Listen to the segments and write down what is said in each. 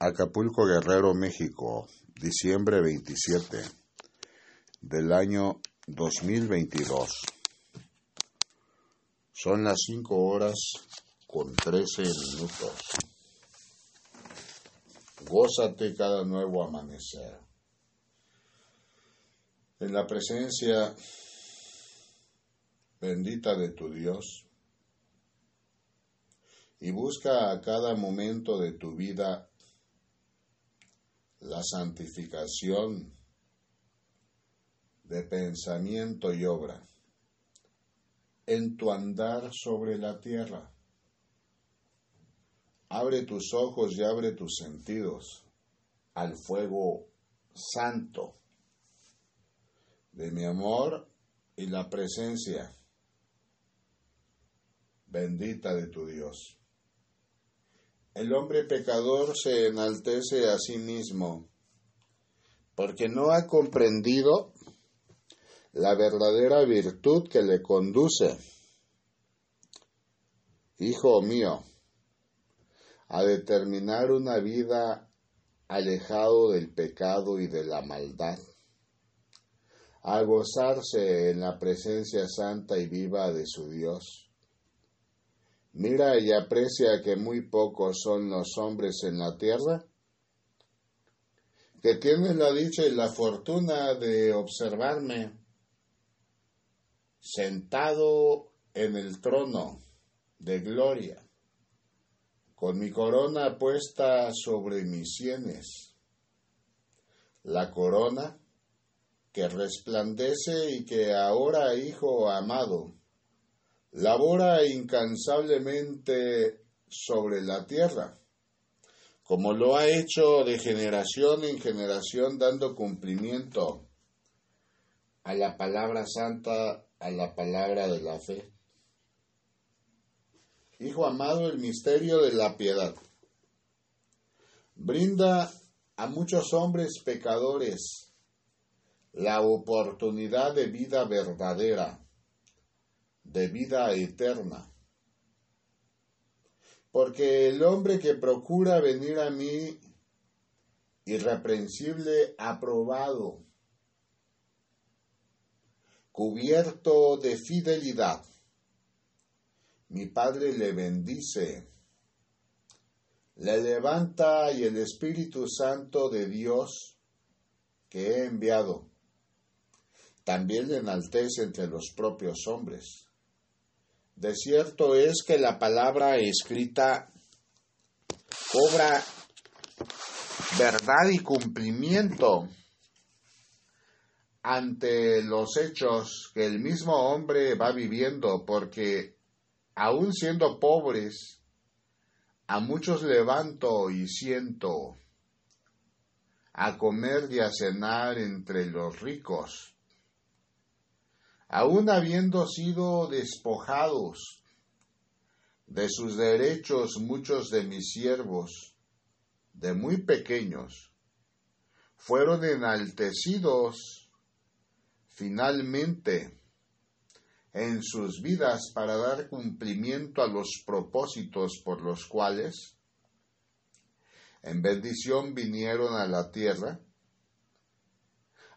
Acapulco Guerrero, México, diciembre 27 del año 2022. Son las 5 horas con 13 minutos. Gózate cada nuevo amanecer. En la presencia bendita de tu Dios y busca a cada momento de tu vida la santificación de pensamiento y obra en tu andar sobre la tierra. Abre tus ojos y abre tus sentidos al fuego santo de mi amor y la presencia bendita de tu Dios. El hombre pecador se enaltece a sí mismo porque no ha comprendido la verdadera virtud que le conduce. Hijo mío, a determinar una vida alejado del pecado y de la maldad, a gozarse en la presencia santa y viva de su Dios Mira y aprecia que muy pocos son los hombres en la tierra que tienen la dicha y la fortuna de observarme sentado en el trono de gloria, con mi corona puesta sobre mis sienes, la corona que resplandece y que ahora, hijo amado, labora incansablemente sobre la tierra, como lo ha hecho de generación en generación dando cumplimiento a la palabra santa, a la palabra de la fe. Hijo amado, el misterio de la piedad brinda a muchos hombres pecadores la oportunidad de vida verdadera de vida eterna. Porque el hombre que procura venir a mí irreprensible, aprobado, cubierto de fidelidad, mi Padre le bendice, le levanta y el Espíritu Santo de Dios que he enviado también le enaltece entre los propios hombres. De cierto es que la palabra escrita cobra verdad y cumplimiento ante los hechos que el mismo hombre va viviendo, porque aun siendo pobres, a muchos levanto y siento a comer y a cenar entre los ricos aun habiendo sido despojados de sus derechos muchos de mis siervos, de muy pequeños, fueron enaltecidos finalmente en sus vidas para dar cumplimiento a los propósitos por los cuales en bendición vinieron a la tierra,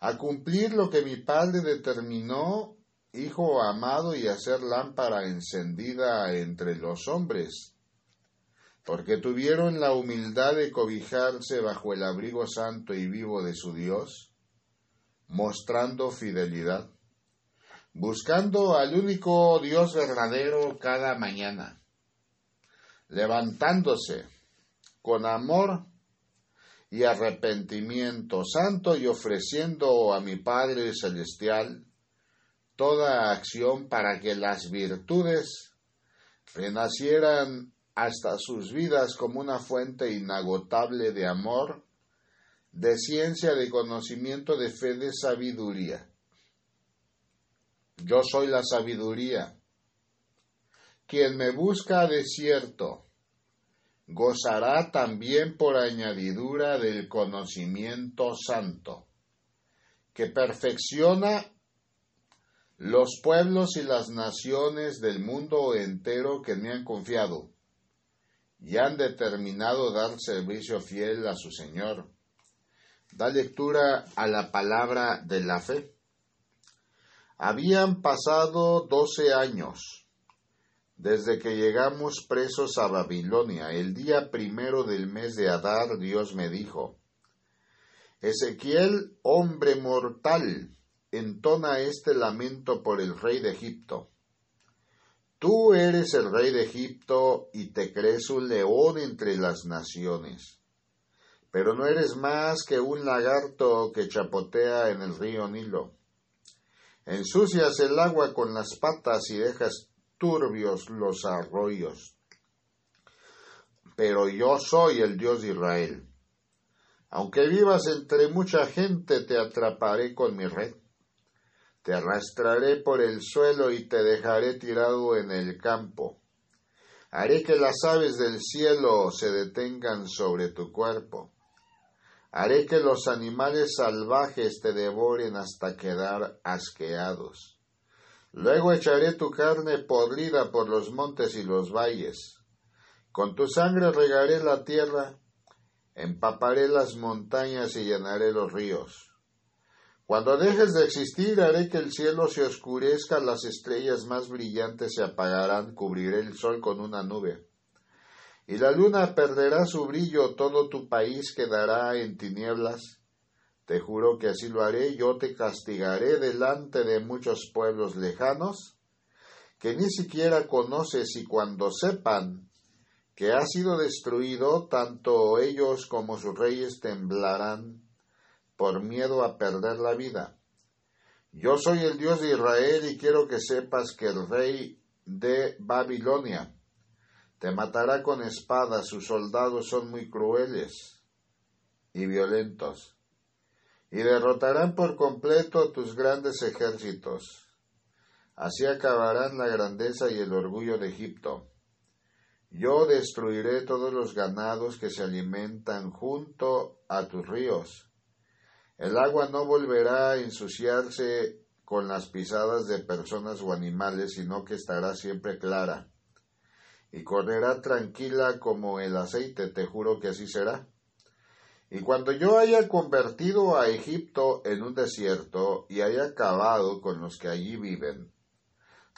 a cumplir lo que mi Padre determinó Hijo amado y hacer lámpara encendida entre los hombres, porque tuvieron la humildad de cobijarse bajo el abrigo santo y vivo de su Dios, mostrando fidelidad, buscando al único Dios verdadero cada mañana, levantándose con amor y arrepentimiento santo y ofreciendo a mi Padre Celestial toda acción para que las virtudes renacieran hasta sus vidas como una fuente inagotable de amor, de ciencia, de conocimiento, de fe, de sabiduría. Yo soy la sabiduría. Quien me busca de cierto, gozará también por añadidura del conocimiento santo, que perfecciona los pueblos y las naciones del mundo entero que me han confiado, y han determinado dar servicio fiel a su Señor. Da lectura a la palabra de la fe. Habían pasado doce años desde que llegamos presos a Babilonia. El día primero del mes de Adar, Dios me dijo, Ezequiel, hombre mortal, entona este lamento por el rey de Egipto. Tú eres el rey de Egipto y te crees un león entre las naciones, pero no eres más que un lagarto que chapotea en el río Nilo. Ensucias el agua con las patas y dejas turbios los arroyos. Pero yo soy el Dios de Israel. Aunque vivas entre mucha gente, te atraparé con mi red. Te arrastraré por el suelo y te dejaré tirado en el campo. Haré que las aves del cielo se detengan sobre tu cuerpo. Haré que los animales salvajes te devoren hasta quedar asqueados. Luego echaré tu carne podrida por los montes y los valles. Con tu sangre regaré la tierra, empaparé las montañas y llenaré los ríos. Cuando dejes de existir, haré que el cielo se oscurezca, las estrellas más brillantes se apagarán, cubriré el sol con una nube. Y la luna perderá su brillo, todo tu país quedará en tinieblas. Te juro que así lo haré, yo te castigaré delante de muchos pueblos lejanos, que ni siquiera conoces y cuando sepan que ha sido destruido, tanto ellos como sus reyes temblarán por miedo a perder la vida. Yo soy el Dios de Israel y quiero que sepas que el rey de Babilonia te matará con espada, sus soldados son muy crueles y violentos, y derrotarán por completo tus grandes ejércitos. Así acabarán la grandeza y el orgullo de Egipto. Yo destruiré todos los ganados que se alimentan junto a tus ríos el agua no volverá a ensuciarse con las pisadas de personas o animales, sino que estará siempre clara y correrá tranquila como el aceite, te juro que así será. Y cuando yo haya convertido a Egipto en un desierto y haya acabado con los que allí viven,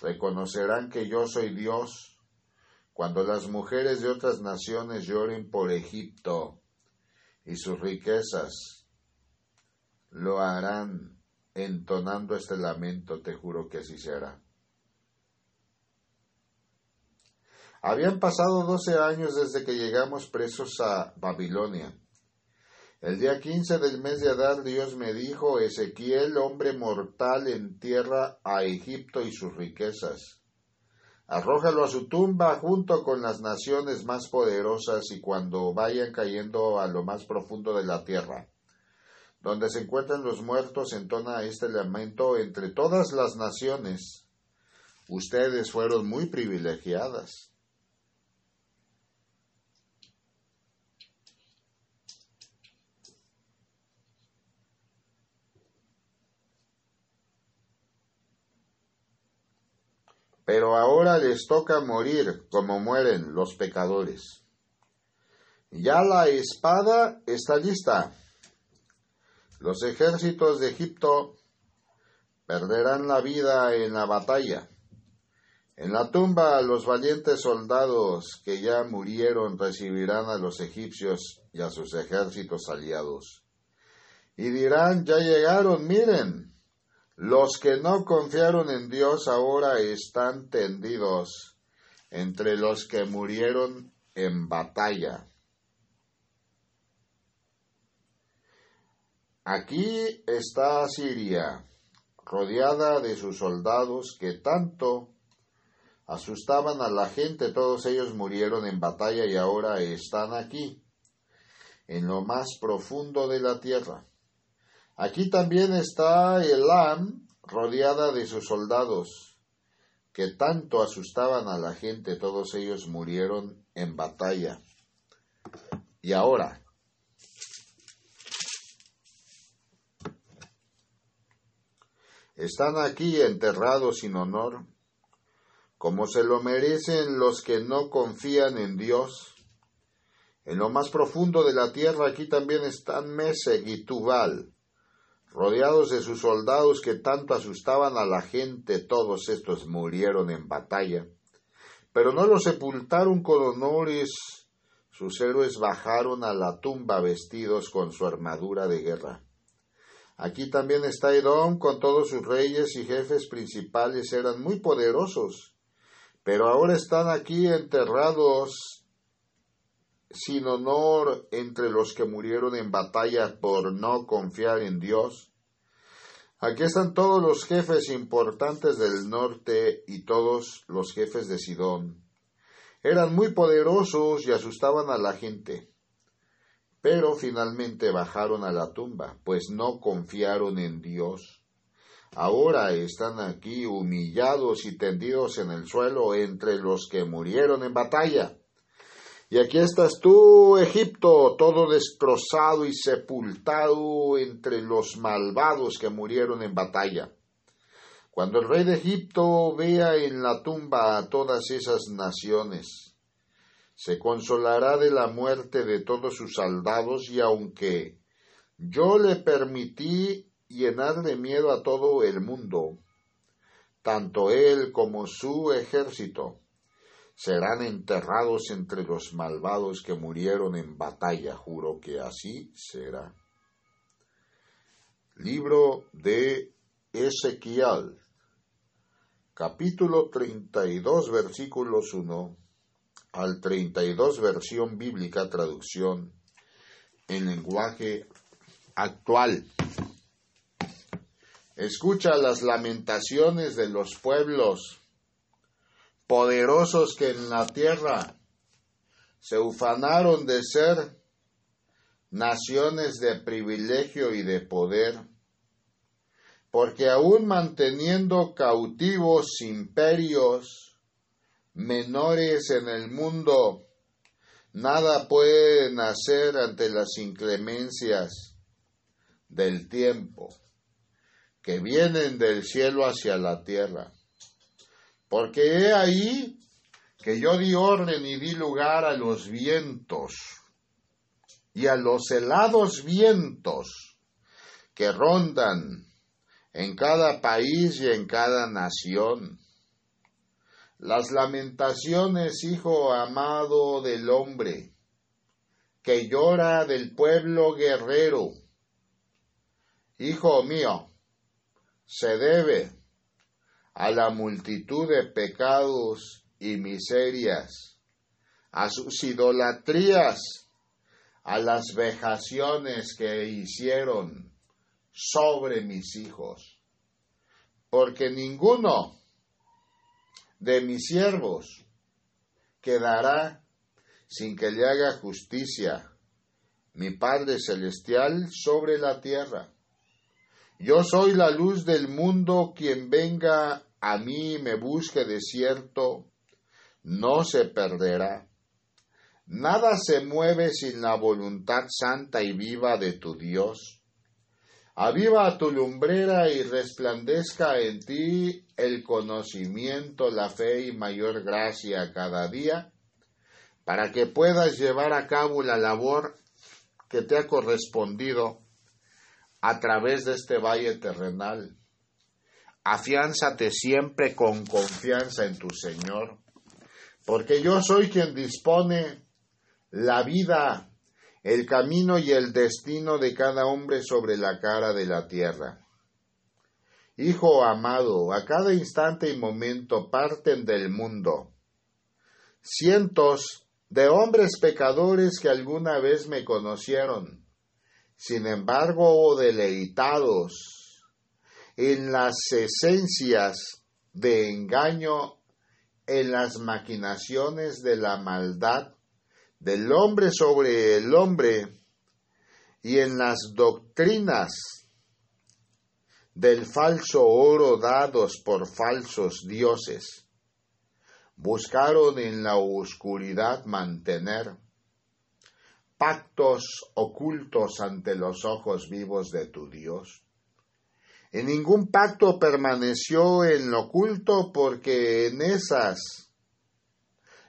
reconocerán que yo soy Dios. Cuando las mujeres de otras naciones lloren por Egipto y sus riquezas, lo harán entonando este lamento, te juro que así será. Habían pasado doce años desde que llegamos presos a Babilonia. El día quince del mes de Adar Dios me dijo, Ezequiel, hombre mortal, entierra a Egipto y sus riquezas. Arrójalo a su tumba junto con las naciones más poderosas y cuando vayan cayendo a lo más profundo de la tierra donde se encuentran los muertos, entona este lamento entre todas las naciones. Ustedes fueron muy privilegiadas. Pero ahora les toca morir como mueren los pecadores. Ya la espada está lista los ejércitos de Egipto perderán la vida en la batalla. En la tumba los valientes soldados que ya murieron recibirán a los egipcios y a sus ejércitos aliados. Y dirán, ya llegaron, miren, los que no confiaron en Dios ahora están tendidos entre los que murieron en batalla. Aquí está Siria, rodeada de sus soldados que tanto asustaban a la gente, todos ellos murieron en batalla y ahora están aquí, en lo más profundo de la tierra. Aquí también está Elam, rodeada de sus soldados, que tanto asustaban a la gente, todos ellos murieron en batalla. Y ahora, están aquí enterrados sin honor, como se lo merecen los que no confían en Dios, En lo más profundo de la tierra aquí también están Mesec y Tubal, rodeados de sus soldados que tanto asustaban a la gente, todos estos murieron en batalla. Pero no los sepultaron con honores, sus héroes bajaron a la tumba vestidos con su armadura de guerra. Aquí también está Edom con todos sus reyes y jefes principales, eran muy poderosos, pero ahora están aquí enterrados sin honor entre los que murieron en batalla por no confiar en Dios. Aquí están todos los jefes importantes del norte y todos los jefes de Sidón. Eran muy poderosos y asustaban a la gente. Pero finalmente bajaron a la tumba, pues no confiaron en Dios. Ahora están aquí humillados y tendidos en el suelo entre los que murieron en batalla. Y aquí estás tú, Egipto, todo destrozado y sepultado entre los malvados que murieron en batalla. Cuando el rey de Egipto vea en la tumba a todas esas naciones, se consolará de la muerte de todos sus soldados y aunque yo le permití llenar de miedo a todo el mundo, tanto él como su ejército, serán enterrados entre los malvados que murieron en batalla. Juro que así será. Libro de Ezequiel, capítulo 32, versículos 1 al 32, versión bíblica, traducción en lenguaje actual. Escucha las lamentaciones de los pueblos poderosos que en la tierra se ufanaron de ser naciones de privilegio y de poder, porque aún manteniendo cautivos imperios menores en el mundo, nada pueden hacer ante las inclemencias del tiempo que vienen del cielo hacia la tierra. Porque he ahí que yo di orden y di lugar a los vientos y a los helados vientos que rondan en cada país y en cada nación. Las lamentaciones, hijo amado del hombre, que llora del pueblo guerrero. Hijo mío, se debe a la multitud de pecados y miserias, a sus idolatrías, a las vejaciones que hicieron sobre mis hijos, porque ninguno de mis siervos quedará sin que le haga justicia mi Padre Celestial sobre la tierra. Yo soy la luz del mundo, quien venga a mí y me busque de cierto, no se perderá. Nada se mueve sin la voluntad santa y viva de tu Dios. Aviva tu lumbrera y resplandezca en ti el conocimiento, la fe y mayor gracia cada día, para que puedas llevar a cabo la labor que te ha correspondido a través de este valle terrenal. Afiánzate siempre con confianza en tu Señor, porque yo soy quien dispone la vida, el camino y el destino de cada hombre sobre la cara de la tierra. Hijo amado, a cada instante y momento parten del mundo cientos de hombres pecadores que alguna vez me conocieron sin embargo, deleitados en las esencias de engaño, en las maquinaciones de la maldad del hombre sobre el hombre y en las doctrinas del falso oro dados por falsos dioses. Buscaron en la oscuridad mantener pactos ocultos ante los ojos vivos de tu Dios. En ningún pacto permaneció en lo oculto porque en esas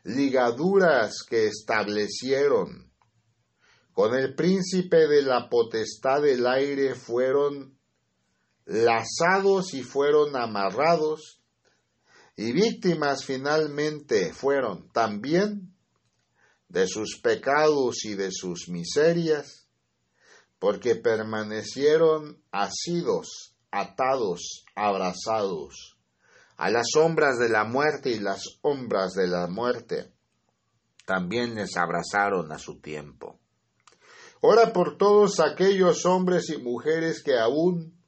ligaduras que establecieron. Con el príncipe de la potestad del aire fueron lazados y fueron amarrados, y víctimas finalmente fueron también de sus pecados y de sus miserias, porque permanecieron asidos, atados, abrazados a las sombras de la muerte y las sombras de la muerte también les abrazaron a su tiempo. Ora por todos aquellos hombres y mujeres que aún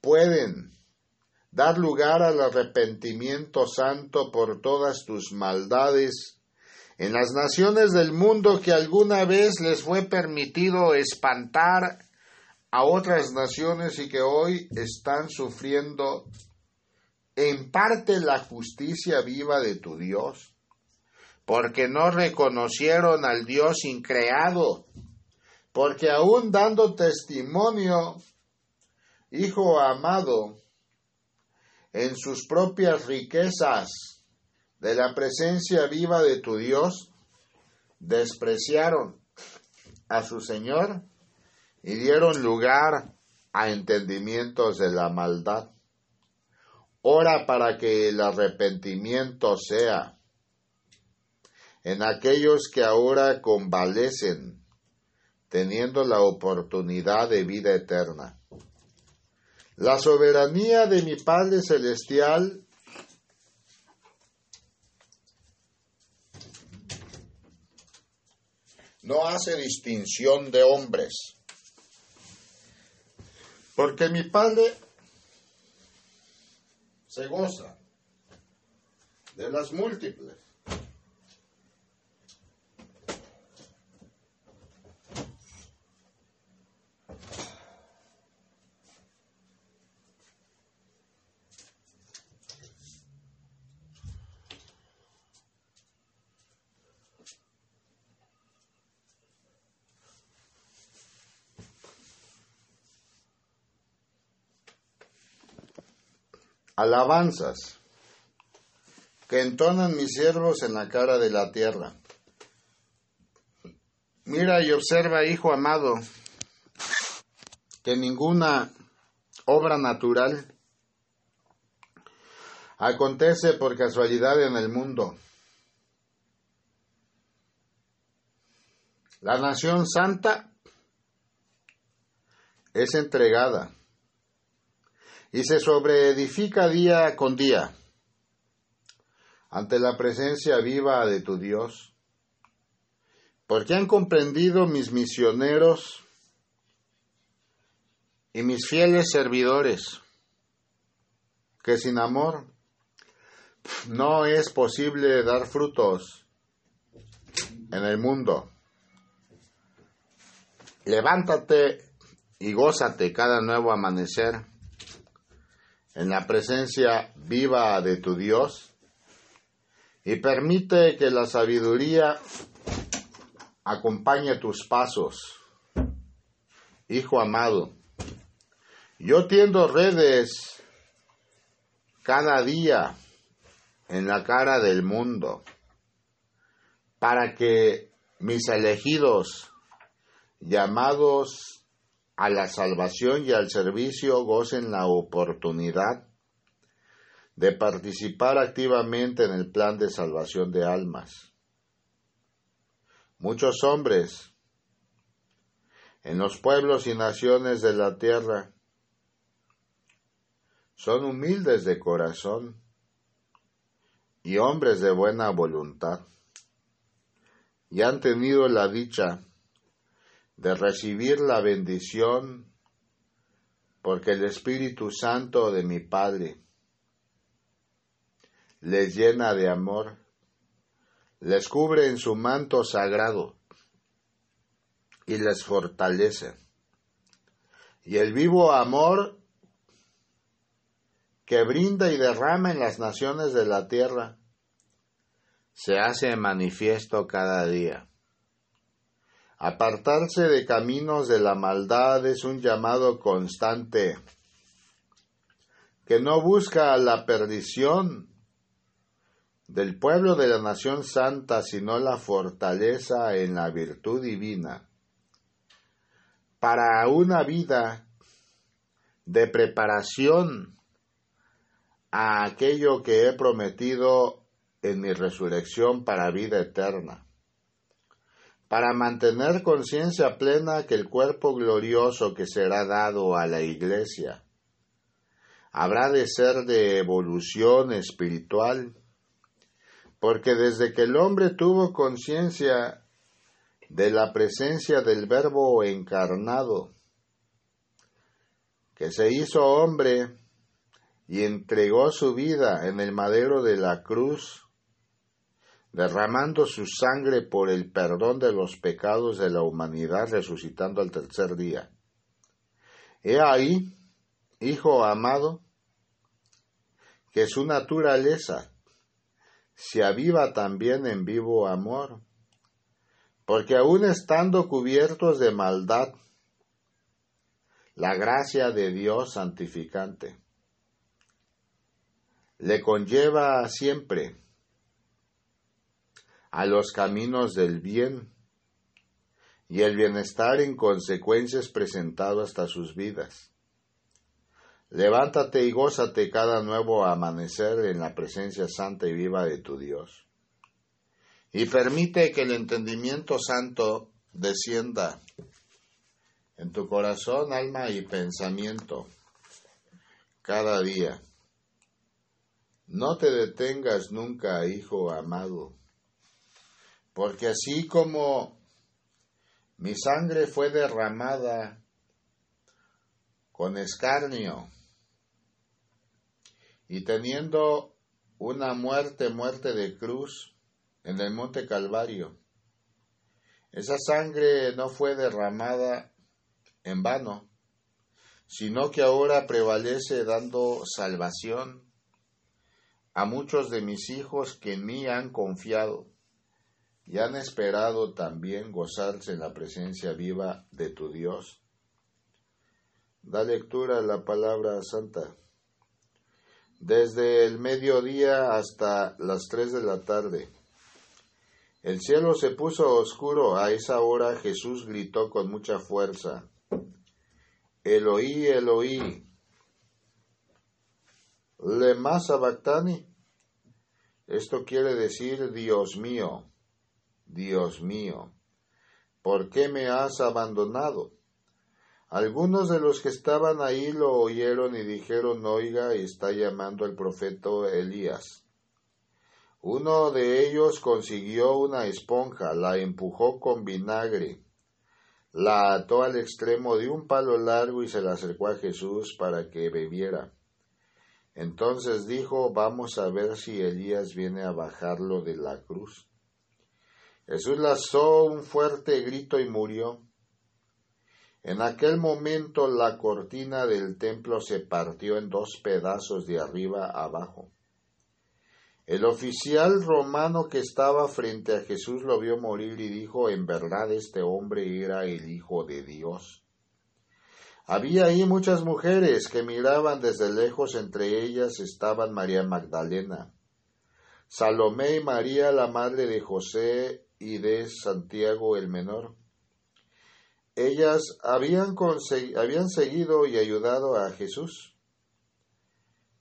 pueden dar lugar al arrepentimiento santo por todas tus maldades en las naciones del mundo que alguna vez les fue permitido espantar a otras naciones y que hoy están sufriendo en parte la justicia viva de tu Dios, porque no reconocieron al Dios increado, porque aún dando testimonio, Hijo amado, en sus propias riquezas de la presencia viva de tu Dios, despreciaron a su Señor y dieron lugar a entendimientos de la maldad. Ora para que el arrepentimiento sea en aquellos que ahora convalecen, teniendo la oportunidad de vida eterna. La soberanía de mi Padre Celestial no hace distinción de hombres, porque mi Padre se goza de las múltiples. Alabanzas que entonan mis siervos en la cara de la tierra. Mira y observa, hijo amado, que ninguna obra natural acontece por casualidad en el mundo. La nación santa es entregada y se sobreedifica día con día ante la presencia viva de tu Dios, porque han comprendido mis misioneros y mis fieles servidores que sin amor no es posible dar frutos en el mundo. Levántate y gózate cada nuevo amanecer en la presencia viva de tu Dios y permite que la sabiduría acompañe tus pasos. Hijo amado, yo tiendo redes cada día en la cara del mundo para que mis elegidos llamados a la salvación y al servicio gocen la oportunidad de participar activamente en el plan de salvación de almas. Muchos hombres en los pueblos y naciones de la tierra son humildes de corazón y hombres de buena voluntad y han tenido la dicha de recibir la bendición porque el Espíritu Santo de mi Padre les llena de amor, les cubre en su manto sagrado y les fortalece. Y el vivo amor que brinda y derrama en las naciones de la tierra se hace manifiesto cada día. Apartarse de caminos de la maldad es un llamado constante que no busca la perdición del pueblo de la nación santa, sino la fortaleza en la virtud divina. Para una vida de preparación a aquello que he prometido en mi resurrección para vida eterna, para mantener conciencia plena que el cuerpo glorioso que será dado a la iglesia habrá de ser de evolución espiritual, porque desde que el hombre tuvo conciencia de la presencia del Verbo encarnado, que se hizo hombre y entregó su vida en el madero de la cruz, derramando su sangre por el perdón de los pecados de la humanidad, resucitando al tercer día. He ahí, Hijo amado, que su naturaleza se aviva también en vivo amor, porque aun estando cubiertos de maldad, la gracia de Dios santificante le conlleva siempre a los caminos del bien y el bienestar en consecuencia es presentado hasta sus vidas. Levántate y gózate cada nuevo amanecer en la presencia santa y viva de tu Dios. Y permite que el entendimiento santo descienda en tu corazón, alma y pensamiento cada día. No te detengas nunca, hijo amado, porque así como mi sangre fue derramada con escarnio y teniendo una muerte, muerte de cruz en el monte Calvario. Esa sangre no fue derramada en vano, sino que ahora prevalece dando salvación a muchos de mis hijos que en mí han confiado y han esperado también gozarse en la presencia viva de tu Dios. Da lectura a la palabra santa desde el mediodía hasta las tres de la tarde. El cielo se puso oscuro. A esa hora Jesús gritó con mucha fuerza, Eloí, Eloí, lema sabactani. Esto quiere decir, Dios mío, Dios mío, ¿por qué me has abandonado? Algunos de los que estaban ahí lo oyeron y dijeron, oiga, está llamando el profeta Elías. Uno de ellos consiguió una esponja, la empujó con vinagre, la ató al extremo de un palo largo y se la acercó a Jesús para que bebiera. Entonces dijo, vamos a ver si Elías viene a bajarlo de la cruz. Jesús lanzó un fuerte grito y murió. En aquel momento la cortina del templo se partió en dos pedazos de arriba abajo. El oficial romano que estaba frente a Jesús lo vio morir y dijo, en verdad este hombre era el Hijo de Dios. Había ahí muchas mujeres que miraban desde lejos, entre ellas estaban María Magdalena, Salomé y María, la madre de José y de Santiago el menor. Ellas habían, habían seguido y ayudado a Jesús.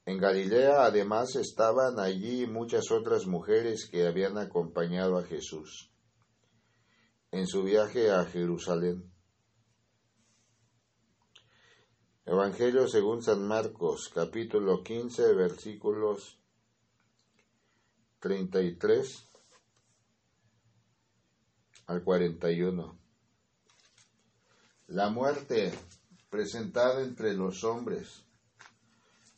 En Galilea además estaban allí muchas otras mujeres que habían acompañado a Jesús en su viaje a Jerusalén. Evangelio según San Marcos, capítulo 15, versículos 33 al 41 la muerte presentada entre los hombres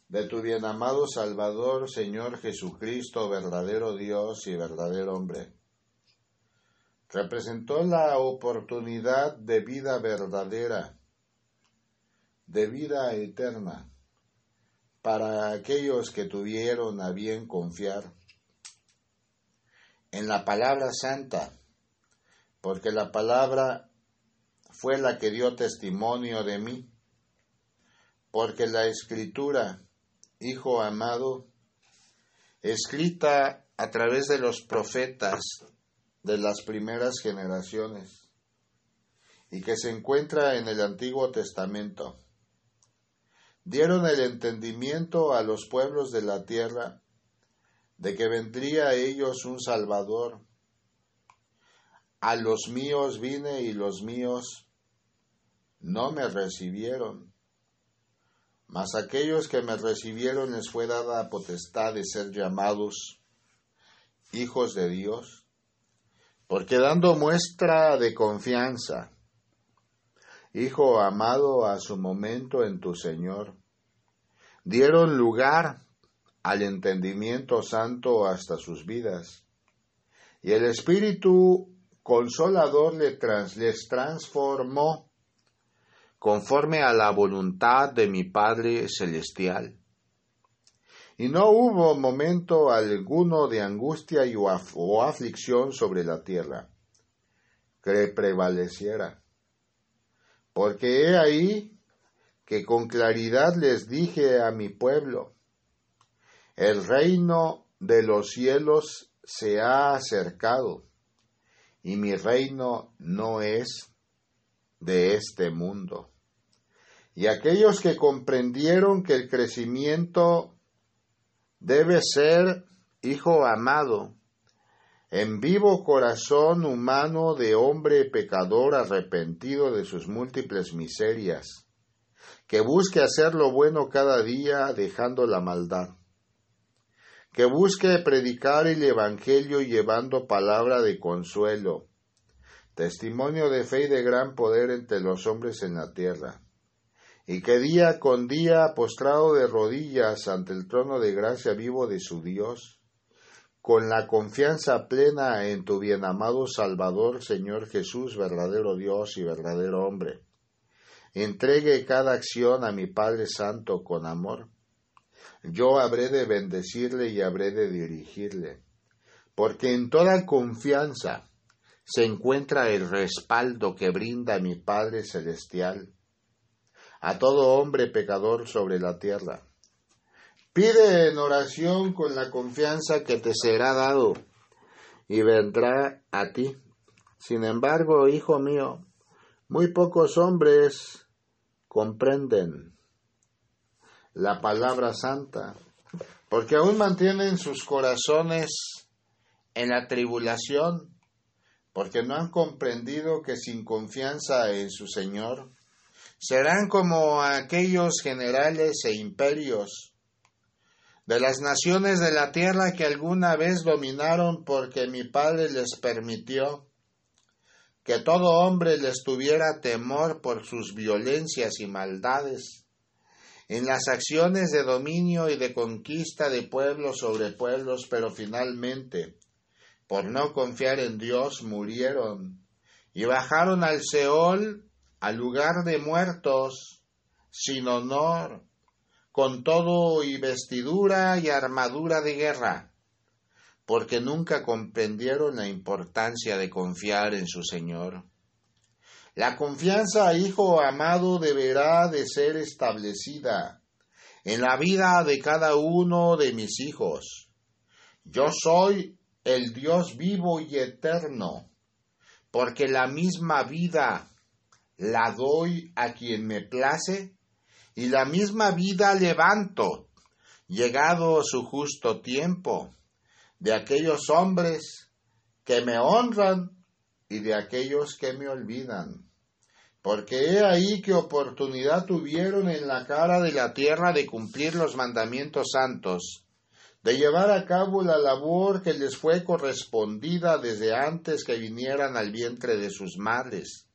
de tu bien amado Salvador, Señor Jesucristo, verdadero Dios y verdadero hombre. Representó la oportunidad de vida verdadera, de vida eterna, para aquellos que tuvieron a bien confiar en la palabra santa, porque la palabra fue la que dio testimonio de mí, porque la escritura, Hijo amado, escrita a través de los profetas de las primeras generaciones, y que se encuentra en el Antiguo Testamento. Dieron el entendimiento a los pueblos de la tierra de que vendría a ellos un Salvador. A los míos vine y los míos no me recibieron. Mas aquellos que me recibieron les fue dada potestad de ser llamados hijos de Dios, porque dando muestra de confianza, Hijo amado a su momento en tu Señor, dieron lugar al entendimiento santo hasta sus vidas, y el Espíritu Consolador les transformó conforme a la voluntad de mi Padre Celestial. Y no hubo momento alguno de angustia y o aflicción sobre la tierra que prevaleciera. Porque he ahí que con claridad les dije a mi pueblo, el reino de los cielos se ha acercado, y mi reino no es de este mundo. Y aquellos que comprendieron que el crecimiento debe ser, hijo amado, en vivo corazón humano de hombre pecador arrepentido de sus múltiples miserias, que busque hacer lo bueno cada día dejando la maldad, que busque predicar el Evangelio llevando palabra de consuelo, testimonio de fe y de gran poder entre los hombres en la tierra y que día con día, postrado de rodillas ante el trono de gracia vivo de su Dios, con la confianza plena en tu bienamado Salvador, Señor Jesús, verdadero Dios y verdadero hombre, entregue cada acción a mi Padre Santo con amor. Yo habré de bendecirle y habré de dirigirle, porque en toda confianza se encuentra el respaldo que brinda mi Padre Celestial a todo hombre pecador sobre la tierra. Pide en oración con la confianza que te será dado y vendrá a ti. Sin embargo, hijo mío, muy pocos hombres comprenden la palabra santa, porque aún mantienen sus corazones en la tribulación, porque no han comprendido que sin confianza en su Señor, serán como aquellos generales e imperios de las naciones de la tierra que alguna vez dominaron porque mi Padre les permitió que todo hombre les tuviera temor por sus violencias y maldades, en las acciones de dominio y de conquista de pueblos sobre pueblos, pero finalmente, por no confiar en Dios, murieron y bajaron al Seol al lugar de muertos, sin honor, con todo y vestidura y armadura de guerra, porque nunca comprendieron la importancia de confiar en su Señor. La confianza, hijo amado, deberá de ser establecida en la vida de cada uno de mis hijos. Yo soy el Dios vivo y eterno, porque la misma vida la doy a quien me place, y la misma vida levanto, llegado su justo tiempo, de aquellos hombres que me honran y de aquellos que me olvidan. Porque he ahí que oportunidad tuvieron en la cara de la tierra de cumplir los mandamientos santos, de llevar a cabo la labor que les fue correspondida desde antes que vinieran al vientre de sus madres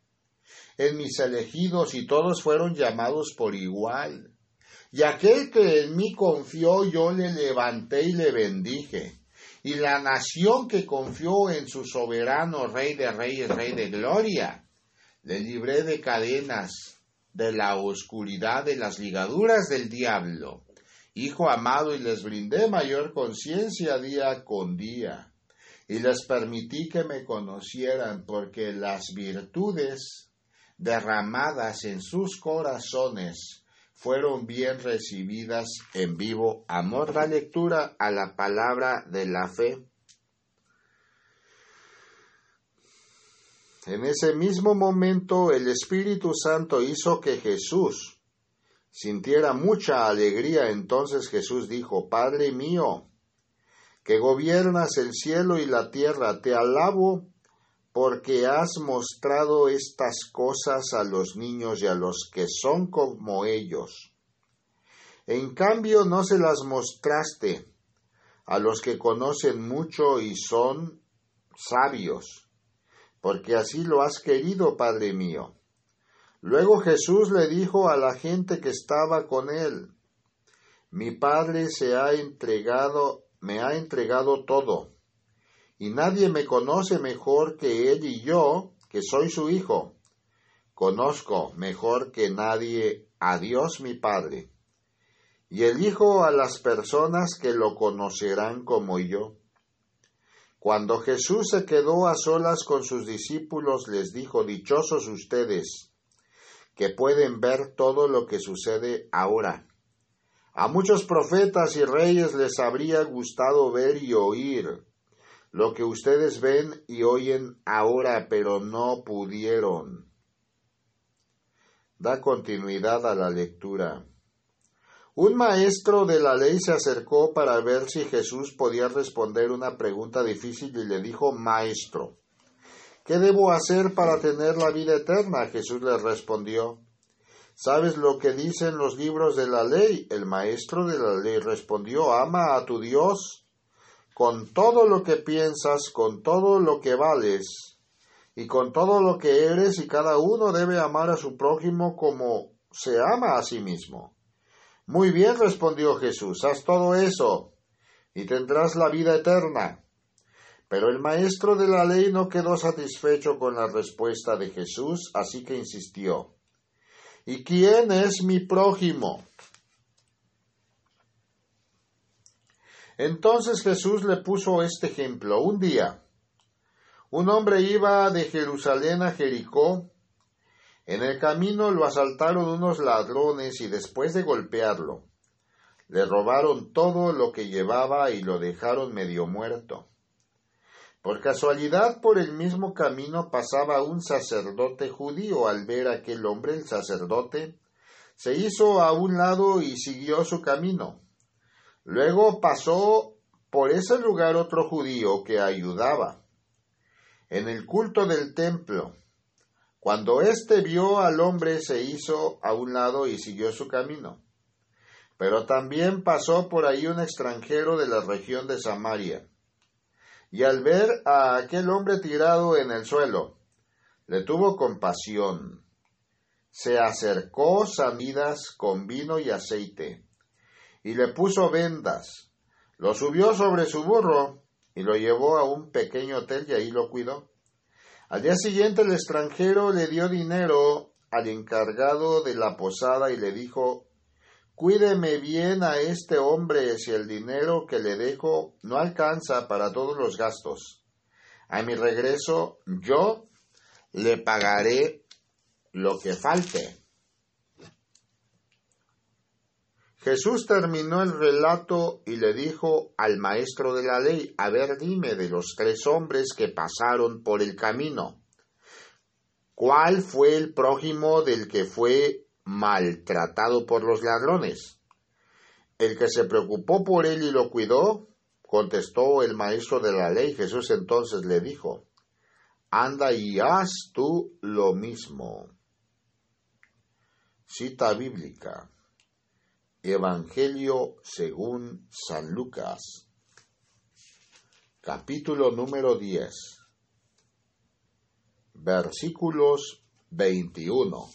en mis elegidos y todos fueron llamados por igual. Y aquel que en mí confió yo le levanté y le bendije. Y la nación que confió en su soberano Rey de Reyes, Rey de Gloria, le libré de cadenas, de la oscuridad, de las ligaduras del diablo. Hijo amado, y les brindé mayor conciencia día con día. Y les permití que me conocieran, porque las virtudes derramadas en sus corazones fueron bien recibidas en vivo. Amor da lectura a la palabra de la fe. En ese mismo momento el Espíritu Santo hizo que Jesús sintiera mucha alegría. Entonces Jesús dijo, Padre mío, que gobiernas el cielo y la tierra, te alabo porque has mostrado estas cosas a los niños y a los que son como ellos. En cambio no se las mostraste a los que conocen mucho y son sabios, porque así lo has querido, Padre mío. Luego Jesús le dijo a la gente que estaba con él, Mi Padre se ha entregado, me ha entregado todo, y nadie me conoce mejor que él y yo, que soy su Hijo. Conozco mejor que nadie a Dios mi Padre y el Hijo a las personas que lo conocerán como yo. Cuando Jesús se quedó a solas con sus discípulos, les dijo, Dichosos ustedes, que pueden ver todo lo que sucede ahora. A muchos profetas y reyes les habría gustado ver y oír lo que ustedes ven y oyen ahora, pero no pudieron. Da continuidad a la lectura. Un maestro de la ley se acercó para ver si Jesús podía responder una pregunta difícil y le dijo, Maestro, ¿qué debo hacer para tener la vida eterna? Jesús le respondió, ¿Sabes lo que dicen los libros de la ley? El maestro de la ley respondió, Ama a tu Dios con todo lo que piensas, con todo lo que vales y con todo lo que eres, y cada uno debe amar a su prójimo como se ama a sí mismo. Muy bien, respondió Jesús, haz todo eso y tendrás la vida eterna. Pero el maestro de la ley no quedó satisfecho con la respuesta de Jesús, así que insistió. ¿Y quién es mi prójimo? Entonces Jesús le puso este ejemplo. Un día, un hombre iba de Jerusalén a Jericó en el camino lo asaltaron unos ladrones y después de golpearlo, le robaron todo lo que llevaba y lo dejaron medio muerto. Por casualidad por el mismo camino pasaba un sacerdote judío al ver a aquel hombre, el sacerdote, se hizo a un lado y siguió su camino. Luego pasó por ese lugar otro judío que ayudaba en el culto del templo cuando éste vio al hombre se hizo a un lado y siguió su camino. Pero también pasó por ahí un extranjero de la región de Samaria. Y al ver a aquel hombre tirado en el suelo, le tuvo compasión. Se acercó samidas con vino y aceite, y le puso vendas. Lo subió sobre su burro y lo llevó a un pequeño hotel y ahí lo cuidó. Al día siguiente el extranjero le dio dinero al encargado de la posada y le dijo Cuídeme bien a este hombre si el dinero que le dejo no alcanza para todos los gastos. A mi regreso yo le pagaré lo que falte. Jesús terminó el relato y le dijo al maestro de la ley, a ver dime de los tres hombres que pasaron por el camino, ¿cuál fue el prójimo del que fue maltratado por los ladrones? El que se preocupó por él y lo cuidó, contestó el maestro de la ley. Jesús entonces le dijo, anda y haz tú lo mismo. Cita bíblica. Evangelio según San Lucas, capítulo número 10, versículos 21.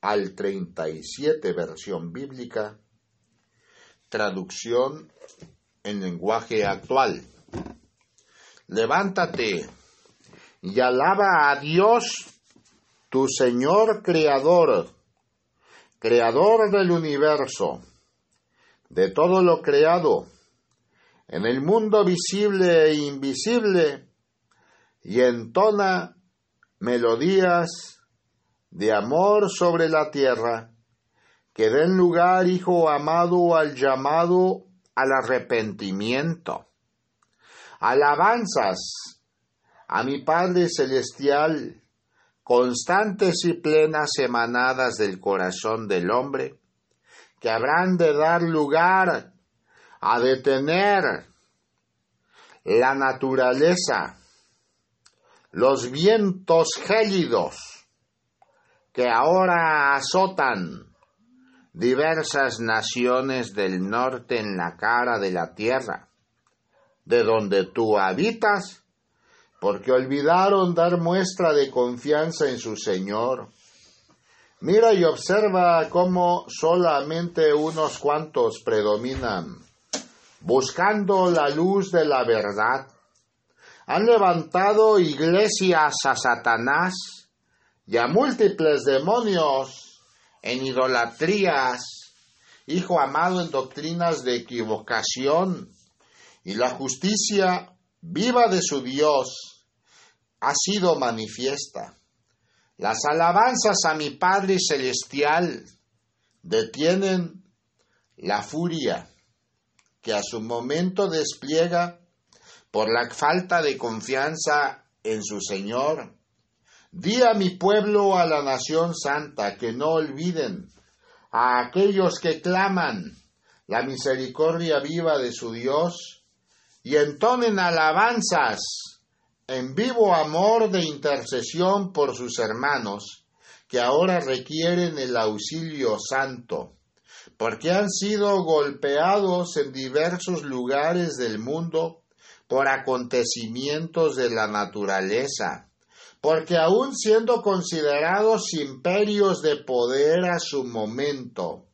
al 37 versión bíblica, traducción en lenguaje actual. Levántate y alaba a Dios tu Señor Creador, Creador del universo, de todo lo creado, en el mundo visible e invisible, y entona melodías de amor sobre la tierra, que den lugar, Hijo amado, al llamado al arrepentimiento. Alabanzas a mi Padre Celestial, constantes y plenas emanadas del corazón del hombre, que habrán de dar lugar a detener la naturaleza, los vientos gélidos que ahora azotan diversas naciones del norte en la cara de la tierra, de donde tú habitas, porque olvidaron dar muestra de confianza en su Señor. Mira y observa cómo solamente unos cuantos predominan, buscando la luz de la verdad. Han levantado iglesias a Satanás y a múltiples demonios en idolatrías, hijo amado en doctrinas de equivocación, y la justicia viva de su Dios ha sido manifiesta. Las alabanzas a mi Padre Celestial detienen la furia que a su momento despliega por la falta de confianza en su Señor Di a mi pueblo, a la nación santa, que no olviden a aquellos que claman la misericordia viva de su Dios y entonen alabanzas en vivo amor de intercesión por sus hermanos que ahora requieren el auxilio santo, porque han sido golpeados en diversos lugares del mundo por acontecimientos de la naturaleza porque aun siendo considerados imperios de poder a su momento,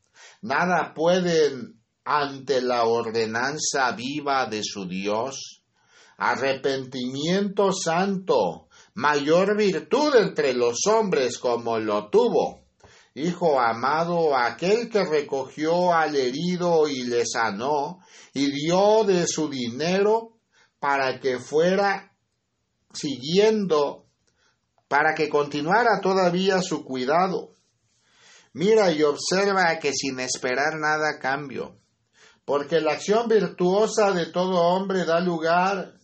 nada pueden ante la ordenanza viva de su Dios. Arrepentimiento santo, mayor virtud entre los hombres como lo tuvo. Hijo amado, aquel que recogió al herido y le sanó, y dio de su dinero para que fuera siguiendo para que continuara todavía su cuidado. Mira y observa que sin esperar nada cambio, porque la acción virtuosa de todo hombre da lugar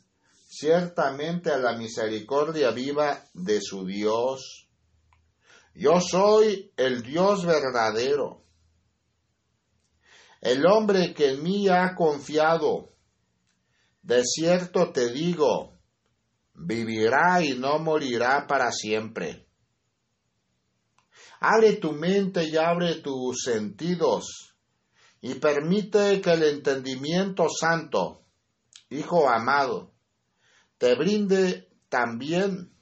ciertamente a la misericordia viva de su Dios. Yo soy el Dios verdadero, el hombre que en mí ha confiado. De cierto te digo, vivirá y no morirá para siempre. Abre tu mente y abre tus sentidos y permite que el entendimiento santo, Hijo amado, te brinde también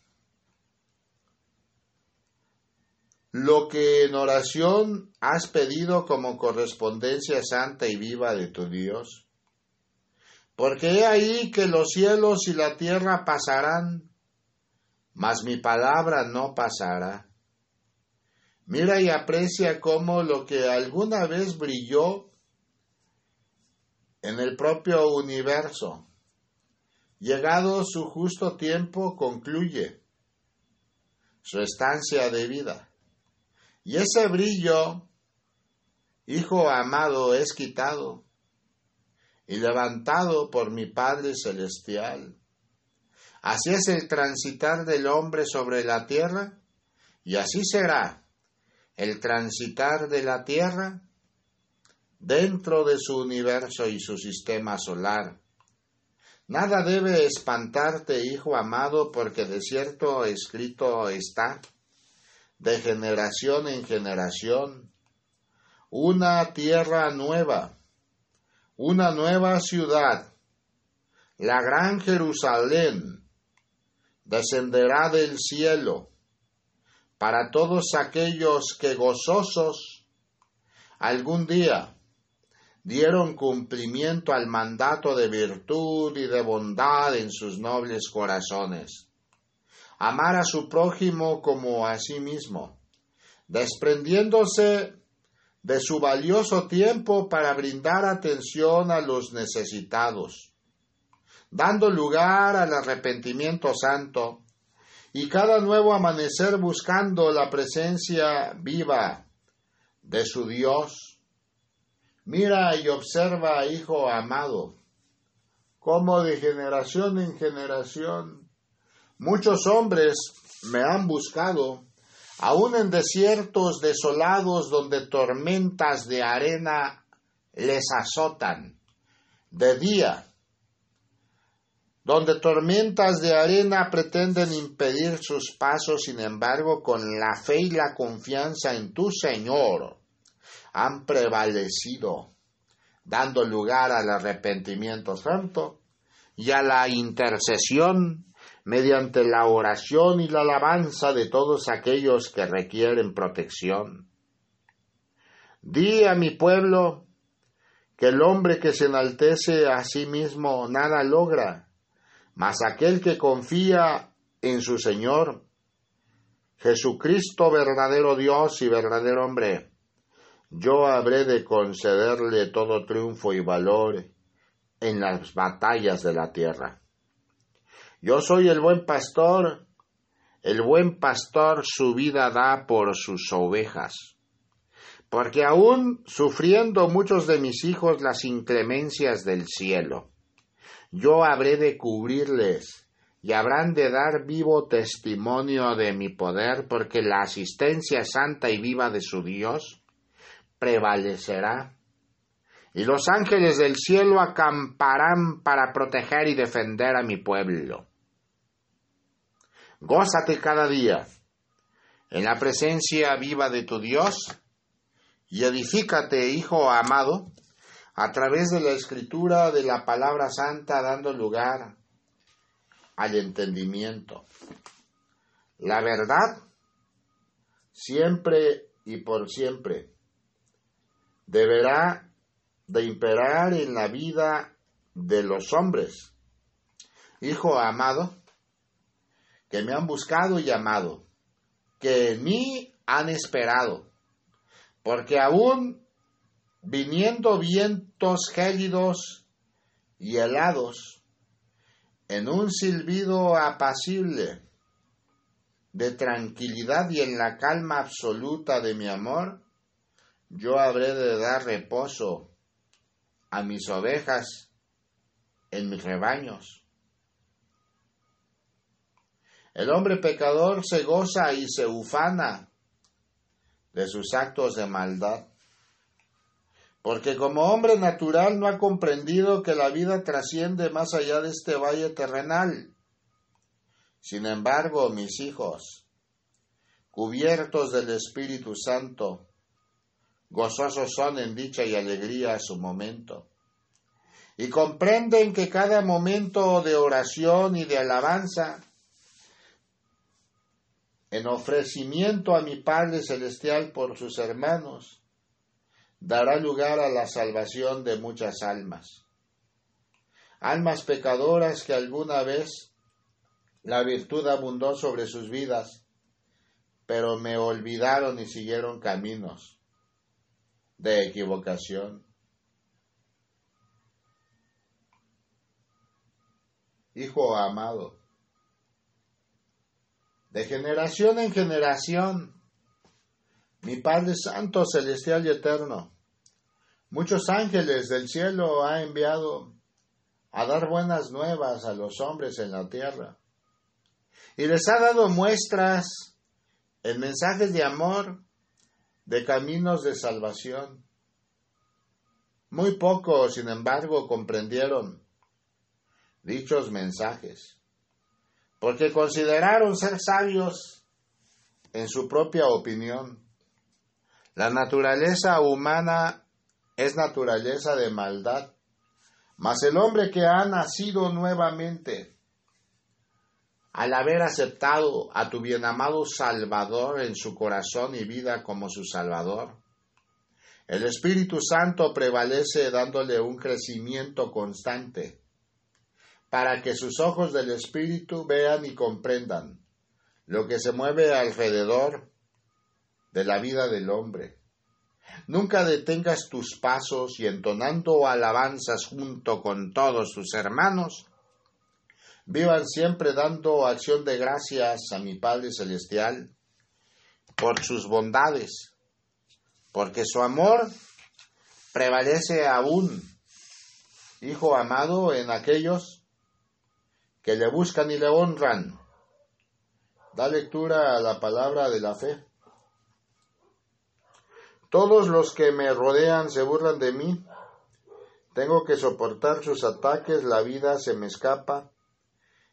lo que en oración has pedido como correspondencia santa y viva de tu Dios. Porque he ahí que los cielos y la tierra pasarán, mas mi palabra no pasará. Mira y aprecia cómo lo que alguna vez brilló en el propio universo, llegado su justo tiempo, concluye su estancia de vida. Y ese brillo, hijo amado, es quitado y levantado por mi Padre Celestial. Así es el transitar del hombre sobre la tierra, y así será el transitar de la tierra dentro de su universo y su sistema solar. Nada debe espantarte, hijo amado, porque de cierto escrito está, de generación en generación, una tierra nueva una nueva ciudad, la gran Jerusalén, descenderá del cielo para todos aquellos que gozosos algún día dieron cumplimiento al mandato de virtud y de bondad en sus nobles corazones. Amar a su prójimo como a sí mismo, desprendiéndose de su valioso tiempo para brindar atención a los necesitados, dando lugar al arrepentimiento santo y cada nuevo amanecer buscando la presencia viva de su Dios. Mira y observa, hijo amado, cómo de generación en generación muchos hombres me han buscado, aun en desiertos desolados donde tormentas de arena les azotan. De día, donde tormentas de arena pretenden impedir sus pasos, sin embargo, con la fe y la confianza en tu Señor, han prevalecido, dando lugar al arrepentimiento santo y a la intercesión mediante la oración y la alabanza de todos aquellos que requieren protección. Di a mi pueblo que el hombre que se enaltece a sí mismo nada logra, mas aquel que confía en su Señor, Jesucristo verdadero Dios y verdadero hombre, yo habré de concederle todo triunfo y valor en las batallas de la tierra. Yo soy el buen pastor, el buen pastor su vida da por sus ovejas. Porque aún sufriendo muchos de mis hijos las inclemencias del cielo, yo habré de cubrirles y habrán de dar vivo testimonio de mi poder, porque la asistencia santa y viva de su Dios prevalecerá. Y los ángeles del cielo acamparán para proteger y defender a mi pueblo. Gózate cada día en la presencia viva de tu Dios y edifícate, hijo amado, a través de la escritura de la palabra santa, dando lugar al entendimiento. La verdad, siempre y por siempre, deberá de imperar en la vida de los hombres. Hijo amado, que me han buscado y amado, que en mí han esperado, porque aún viniendo vientos gélidos y helados, en un silbido apacible de tranquilidad y en la calma absoluta de mi amor, yo habré de dar reposo a mis ovejas en mis rebaños. El hombre pecador se goza y se ufana de sus actos de maldad. Porque como hombre natural no ha comprendido que la vida trasciende más allá de este valle terrenal. Sin embargo, mis hijos, cubiertos del Espíritu Santo, gozosos son en dicha y alegría a su momento. Y comprenden que cada momento de oración y de alabanza en ofrecimiento a mi Padre Celestial por sus hermanos, dará lugar a la salvación de muchas almas. Almas pecadoras que alguna vez la virtud abundó sobre sus vidas, pero me olvidaron y siguieron caminos de equivocación. Hijo amado, de generación en generación. Mi Padre Santo, Celestial y Eterno, muchos ángeles del cielo ha enviado a dar buenas nuevas a los hombres en la tierra. Y les ha dado muestras en mensajes de amor, de caminos de salvación. Muy pocos, sin embargo, comprendieron dichos mensajes porque consideraron ser sabios en su propia opinión. La naturaleza humana es naturaleza de maldad, mas el hombre que ha nacido nuevamente, al haber aceptado a tu bienamado Salvador en su corazón y vida como su Salvador, el Espíritu Santo prevalece dándole un crecimiento constante para que sus ojos del Espíritu vean y comprendan lo que se mueve alrededor de la vida del hombre. Nunca detengas tus pasos y entonando alabanzas junto con todos tus hermanos, vivan siempre dando acción de gracias a mi Padre Celestial por sus bondades, porque su amor prevalece aún, hijo amado, en aquellos que le buscan y le honran. Da lectura a la palabra de la fe. Todos los que me rodean se burlan de mí. Tengo que soportar sus ataques, la vida se me escapa.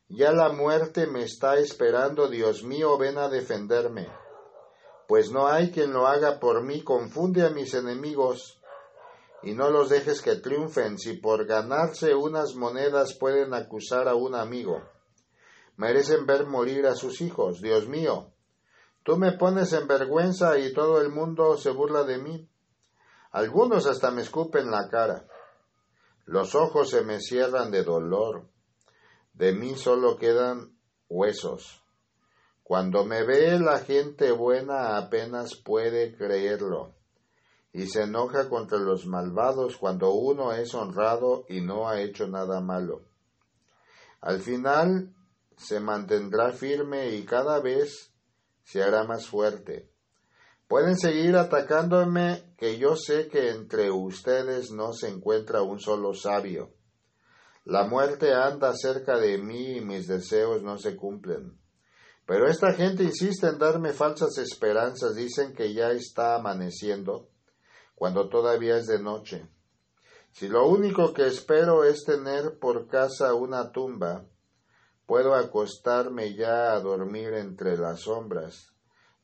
Ya la muerte me está esperando, Dios mío, ven a defenderme. Pues no hay quien lo haga por mí, confunde a mis enemigos y no los dejes que triunfen si por ganarse unas monedas pueden acusar a un amigo. Merecen ver morir a sus hijos, Dios mío. Tú me pones en vergüenza y todo el mundo se burla de mí. Algunos hasta me escupen la cara. Los ojos se me cierran de dolor. De mí solo quedan huesos. Cuando me ve la gente buena apenas puede creerlo y se enoja contra los malvados cuando uno es honrado y no ha hecho nada malo. Al final se mantendrá firme y cada vez se hará más fuerte. Pueden seguir atacándome, que yo sé que entre ustedes no se encuentra un solo sabio. La muerte anda cerca de mí y mis deseos no se cumplen. Pero esta gente insiste en darme falsas esperanzas, dicen que ya está amaneciendo cuando todavía es de noche. Si lo único que espero es tener por casa una tumba, puedo acostarme ya a dormir entre las sombras.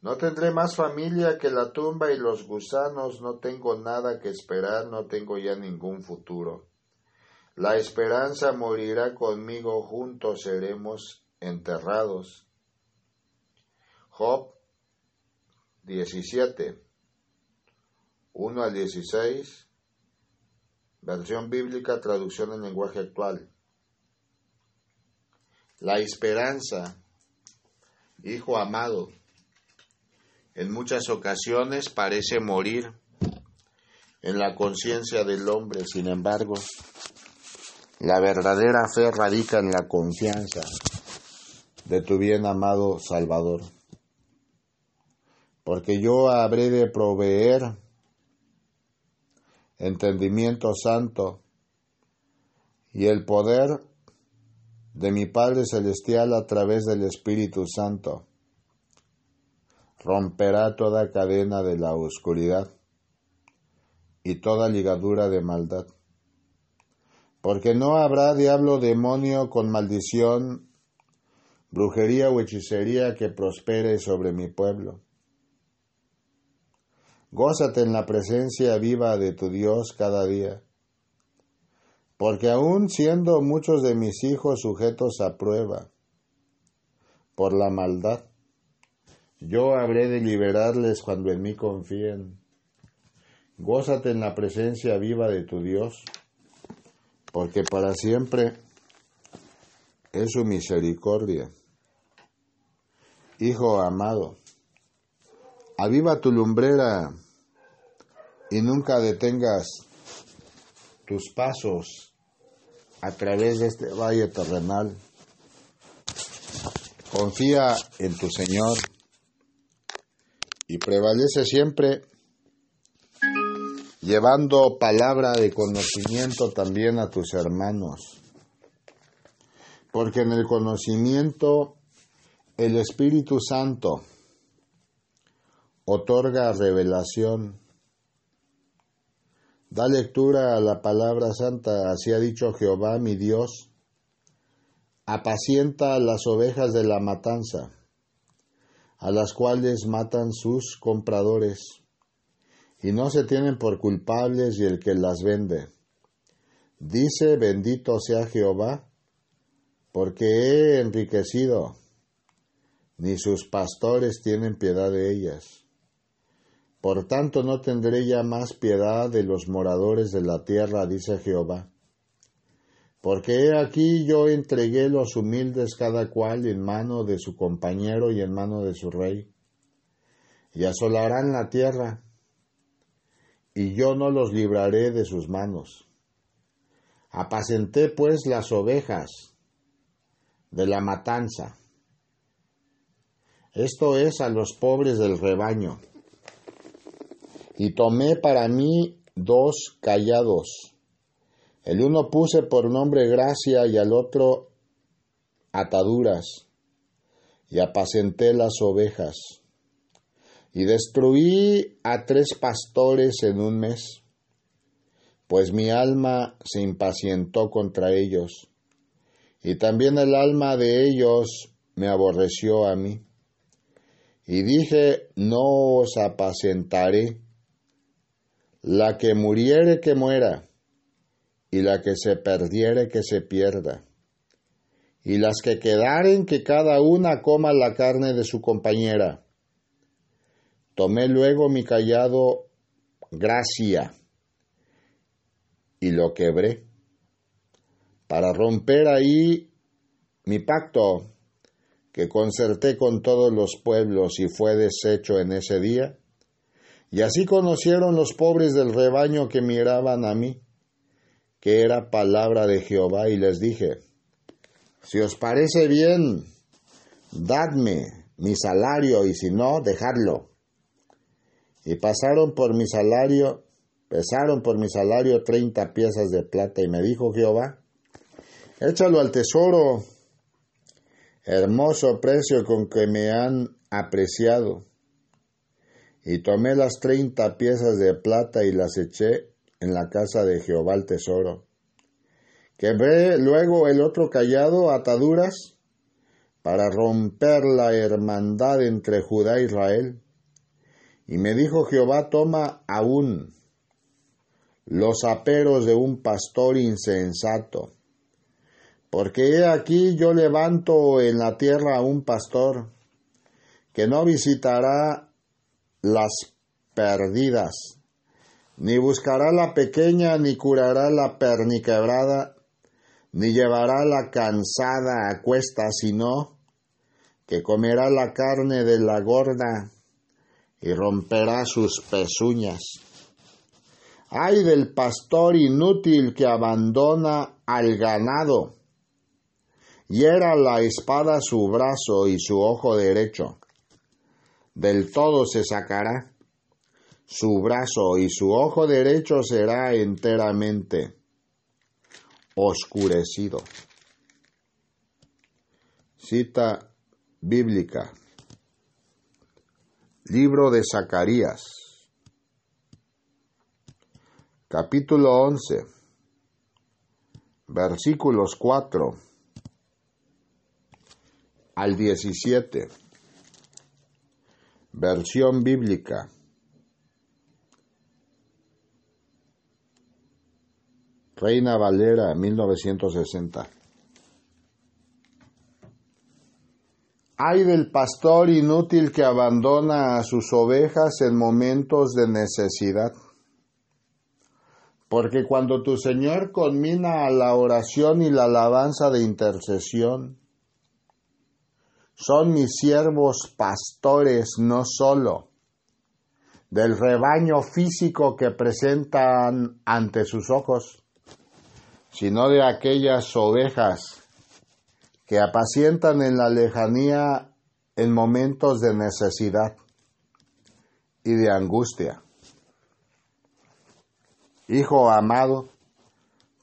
No tendré más familia que la tumba y los gusanos, no tengo nada que esperar, no tengo ya ningún futuro. La esperanza morirá conmigo, juntos seremos enterrados. Job 17 1 al 16, versión bíblica, traducción en lenguaje actual. La esperanza, hijo amado, en muchas ocasiones parece morir en la conciencia del hombre, sin embargo, la verdadera fe radica en la confianza de tu bien amado Salvador. Porque yo habré de proveer entendimiento santo y el poder de mi Padre Celestial a través del Espíritu Santo romperá toda cadena de la oscuridad y toda ligadura de maldad. Porque no habrá diablo demonio con maldición, brujería o hechicería que prospere sobre mi pueblo Gózate en la presencia viva de tu Dios cada día. Porque aun siendo muchos de mis hijos sujetos a prueba por la maldad, yo habré de liberarles cuando en mí confíen. Gózate en la presencia viva de tu Dios, porque para siempre es su misericordia. Hijo amado, aviva tu lumbrera y nunca detengas tus pasos a través de este valle terrenal. Confía en tu Señor y prevalece siempre llevando palabra de conocimiento también a tus hermanos. Porque en el conocimiento el Espíritu Santo otorga revelación. Da lectura a la palabra santa, así ha dicho Jehová mi Dios, apacienta las ovejas de la matanza, a las cuales matan sus compradores, y no se tienen por culpables y el que las vende. Dice, bendito sea Jehová, porque he enriquecido, ni sus pastores tienen piedad de ellas. Por tanto no tendré ya más piedad de los moradores de la tierra, dice Jehová. Porque he aquí yo entregué los humildes cada cual en mano de su compañero y en mano de su rey, y asolarán la tierra, y yo no los libraré de sus manos. Apacenté pues las ovejas de la matanza, esto es a los pobres del rebaño y tomé para mí dos callados. El uno puse por nombre gracia y al otro ataduras, y apacenté las ovejas. Y destruí a tres pastores en un mes, pues mi alma se impacientó contra ellos, y también el alma de ellos me aborreció a mí. Y dije, no os apacentaré, la que muriere que muera, y la que se perdiere que se pierda. Y las que quedaren que cada una coma la carne de su compañera. Tomé luego mi callado gracia y lo quebré para romper ahí mi pacto que concerté con todos los pueblos y fue deshecho en ese día. Y así conocieron los pobres del rebaño que miraban a mí, que era palabra de Jehová, y les dije, si os parece bien, dadme mi salario, y si no, dejadlo. Y pasaron por mi salario, pesaron por mi salario treinta piezas de plata, y me dijo Jehová, échalo al tesoro, hermoso precio con que me han apreciado. Y tomé las treinta piezas de plata y las eché en la casa de Jehová el tesoro. Quebré luego el otro callado ataduras para romper la hermandad entre Judá e Israel. Y me dijo Jehová, toma aún los aperos de un pastor insensato porque he aquí yo levanto en la tierra a un pastor que no visitará las perdidas, ni buscará la pequeña, ni curará la perniquebrada, ni llevará la cansada a cuesta, sino que comerá la carne de la gorda y romperá sus pezuñas. Ay del pastor inútil que abandona al ganado, hiera la espada su brazo y su ojo derecho. Del todo se sacará. Su brazo y su ojo derecho será enteramente oscurecido. Cita bíblica. Libro de Zacarías. Capítulo 11. Versículos 4 al 17. Versión bíblica. Reina Valera, 1960. Hay del pastor inútil que abandona a sus ovejas en momentos de necesidad. Porque cuando tu Señor conmina a la oración y la alabanza de intercesión, son mis siervos pastores no solo del rebaño físico que presentan ante sus ojos, sino de aquellas ovejas que apacientan en la lejanía en momentos de necesidad y de angustia. Hijo amado,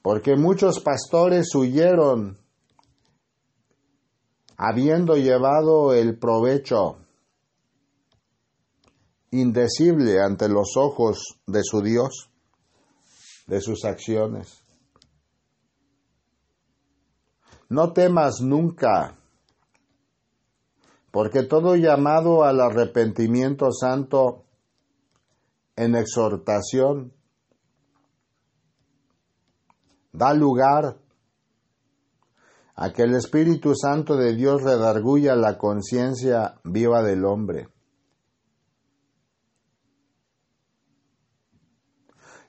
porque muchos pastores huyeron habiendo llevado el provecho indecible ante los ojos de su Dios, de sus acciones. No temas nunca, porque todo llamado al arrepentimiento santo en exhortación da lugar a que el Espíritu Santo de Dios redarguya la conciencia viva del hombre.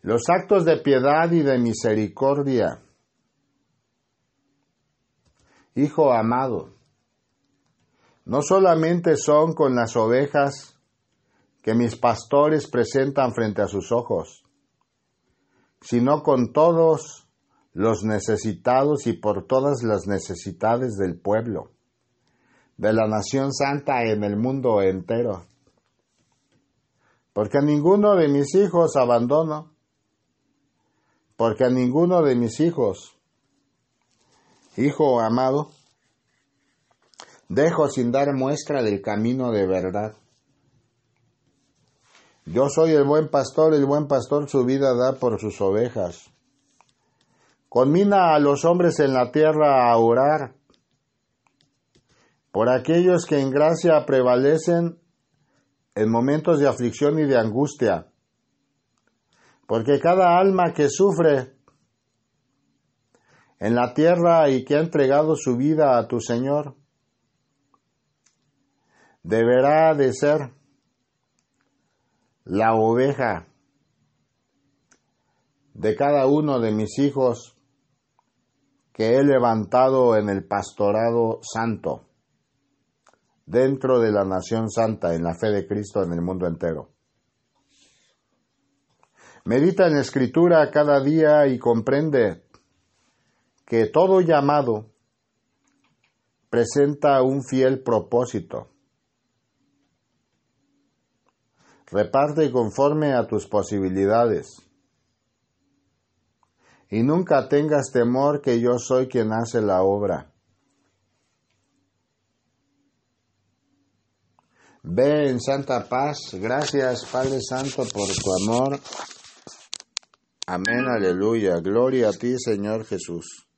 Los actos de piedad y de misericordia. Hijo amado, no solamente son con las ovejas que mis pastores presentan frente a sus ojos, sino con todos los necesitados y por todas las necesidades del pueblo, de la nación santa en el mundo entero. Porque a ninguno de mis hijos abandono, porque a ninguno de mis hijos, hijo amado, dejo sin dar muestra del camino de verdad. Yo soy el buen pastor, el buen pastor su vida da por sus ovejas. Conmina a los hombres en la tierra a orar por aquellos que en gracia prevalecen en momentos de aflicción y de angustia, porque cada alma que sufre en la tierra y que ha entregado su vida a tu Señor, deberá de ser la oveja de cada uno de mis hijos que he levantado en el pastorado santo, dentro de la nación santa, en la fe de Cristo en el mundo entero. Medita en escritura cada día y comprende que todo llamado presenta un fiel propósito. Reparte conforme a tus posibilidades y nunca tengas temor que yo soy quien hace la obra. Ve en santa paz. Gracias, Padre Santo, por tu amor. Amén, aleluya. Gloria a ti, Señor Jesús.